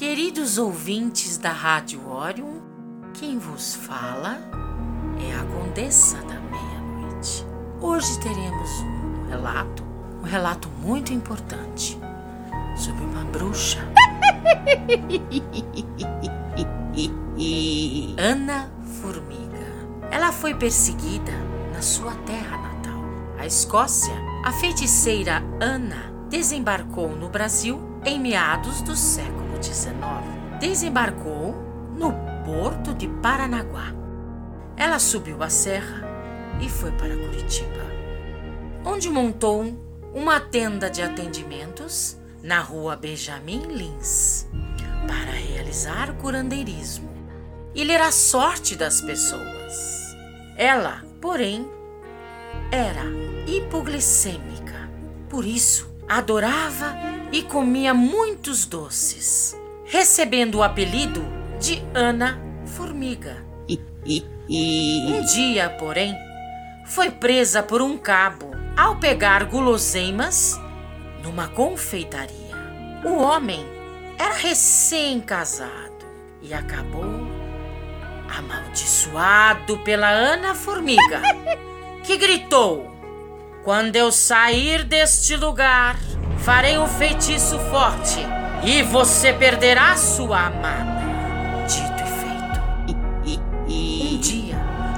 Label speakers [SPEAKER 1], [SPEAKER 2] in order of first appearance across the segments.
[SPEAKER 1] Queridos ouvintes da Rádio Orion, quem vos fala é a Condessa da Meia-Noite. Hoje teremos um relato, um relato muito importante sobre uma bruxa. Ana Formiga. Ela foi perseguida na sua terra natal, a Escócia. A feiticeira Ana desembarcou no Brasil em meados do século XIX. Desembarcou no porto de Paranaguá. Ela subiu a serra e foi para Curitiba, onde montou uma tenda de atendimentos na rua Benjamin Lins para realizar curandeirismo e ler a sorte das pessoas. Ela, porém, era hipoglicêmica, por isso adorava e comia muitos doces, recebendo o apelido de Ana Formiga. Um dia, porém, foi presa por um cabo ao pegar guloseimas numa confeitaria. O homem era recém-casado e acabou amaldiçoado pela Ana Formiga, que gritou: Quando eu sair deste lugar, farei um feitiço forte e você perderá sua amada. Dito e feito. Um dia,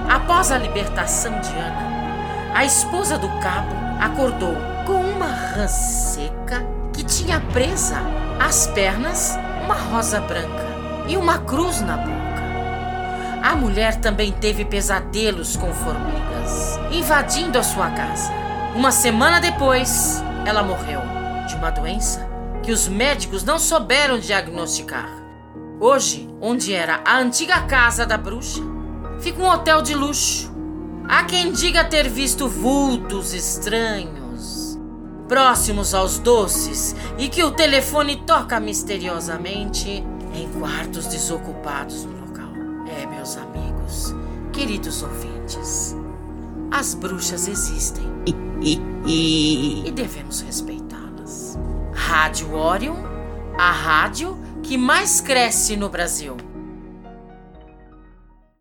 [SPEAKER 1] após a libertação de Ana, a esposa do cabo acordou com uma rã seca que tinha presa às pernas uma rosa branca e uma cruz na boca. A mulher também teve pesadelos com formigas, invadindo a sua casa. Uma semana depois, ela morreu de uma doença que os médicos não souberam diagnosticar. Hoje, onde era a antiga casa da bruxa, fica um hotel de luxo. Há quem diga ter visto vultos estranhos, próximos aos doces, e que o telefone toca misteriosamente em quartos desocupados no local. É, meus amigos, queridos ouvintes, as bruxas existem e devemos respeitá-las. Rádio Orion, a rádio que mais cresce no Brasil.